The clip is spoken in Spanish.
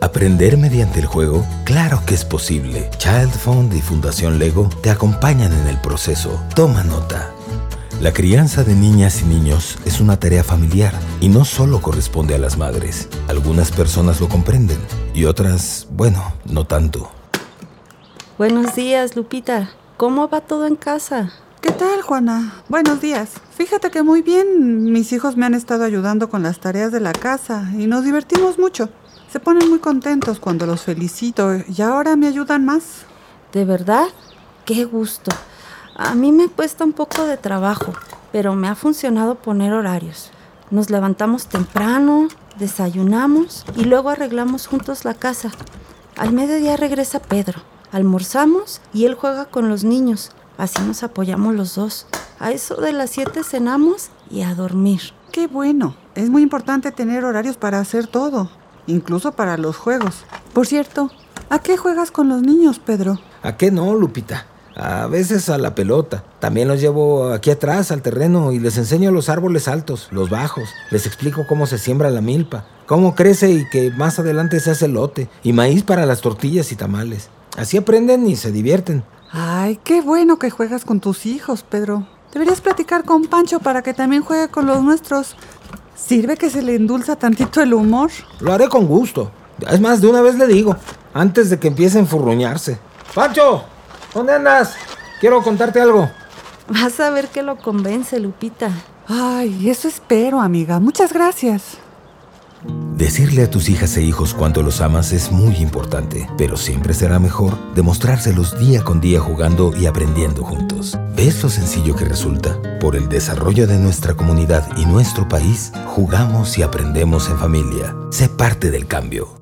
Aprender mediante el juego, claro que es posible. Child Fund y Fundación Lego te acompañan en el proceso. Toma nota. La crianza de niñas y niños es una tarea familiar y no solo corresponde a las madres. Algunas personas lo comprenden y otras, bueno, no tanto. Buenos días, Lupita. ¿Cómo va todo en casa? ¿Qué tal, Juana? Buenos días. Fíjate que muy bien. Mis hijos me han estado ayudando con las tareas de la casa y nos divertimos mucho. Se ponen muy contentos cuando los felicito y ahora me ayudan más. ¿De verdad? Qué gusto. A mí me cuesta un poco de trabajo, pero me ha funcionado poner horarios. Nos levantamos temprano, desayunamos y luego arreglamos juntos la casa. Al mediodía regresa Pedro. Almorzamos y él juega con los niños. Así nos apoyamos los dos. A eso de las siete cenamos y a dormir. Qué bueno. Es muy importante tener horarios para hacer todo incluso para los juegos. Por cierto, ¿a qué juegas con los niños, Pedro? ¿A qué no, Lupita? A veces a la pelota. También los llevo aquí atrás al terreno y les enseño los árboles altos, los bajos. Les explico cómo se siembra la milpa, cómo crece y que más adelante se hace lote y maíz para las tortillas y tamales. Así aprenden y se divierten. Ay, qué bueno que juegas con tus hijos, Pedro. Deberías platicar con Pancho para que también juegue con los nuestros. ¿Sirve que se le endulza tantito el humor? Lo haré con gusto. Es más, de una vez le digo, antes de que empiece a enfurruñarse. ¡Pancho! ¿Dónde andas? Quiero contarte algo. Vas a ver que lo convence, Lupita. Ay, eso espero, amiga. Muchas gracias. Decirle a tus hijas e hijos cuánto los amas es muy importante, pero siempre será mejor demostrárselos día con día jugando y aprendiendo juntos. ¿Ves lo sencillo que resulta? Por el desarrollo de nuestra comunidad y nuestro país, jugamos y aprendemos en familia. Sé parte del cambio.